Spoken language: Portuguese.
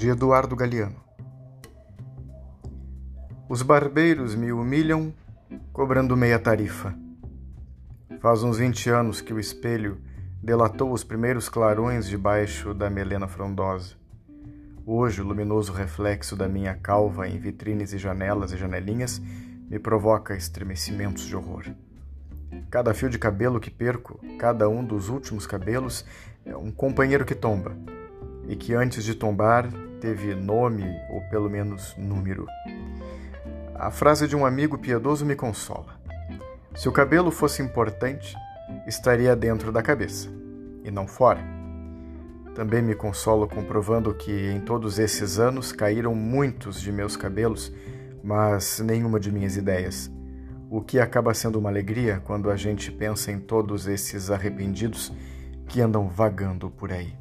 de Eduardo Galeano. Os barbeiros me humilham cobrando meia tarifa. Faz uns vinte anos que o espelho delatou os primeiros clarões debaixo da melena frondosa. Hoje, o luminoso reflexo da minha calva em vitrines e janelas e janelinhas me provoca estremecimentos de horror. Cada fio de cabelo que perco, cada um dos últimos cabelos, é um companheiro que tomba, e que antes de tombar teve nome ou pelo menos número. A frase de um amigo piedoso me consola. Se o cabelo fosse importante, estaria dentro da cabeça e não fora. Também me consolo comprovando que em todos esses anos caíram muitos de meus cabelos, mas nenhuma de minhas ideias. O que acaba sendo uma alegria quando a gente pensa em todos esses arrependidos que andam vagando por aí.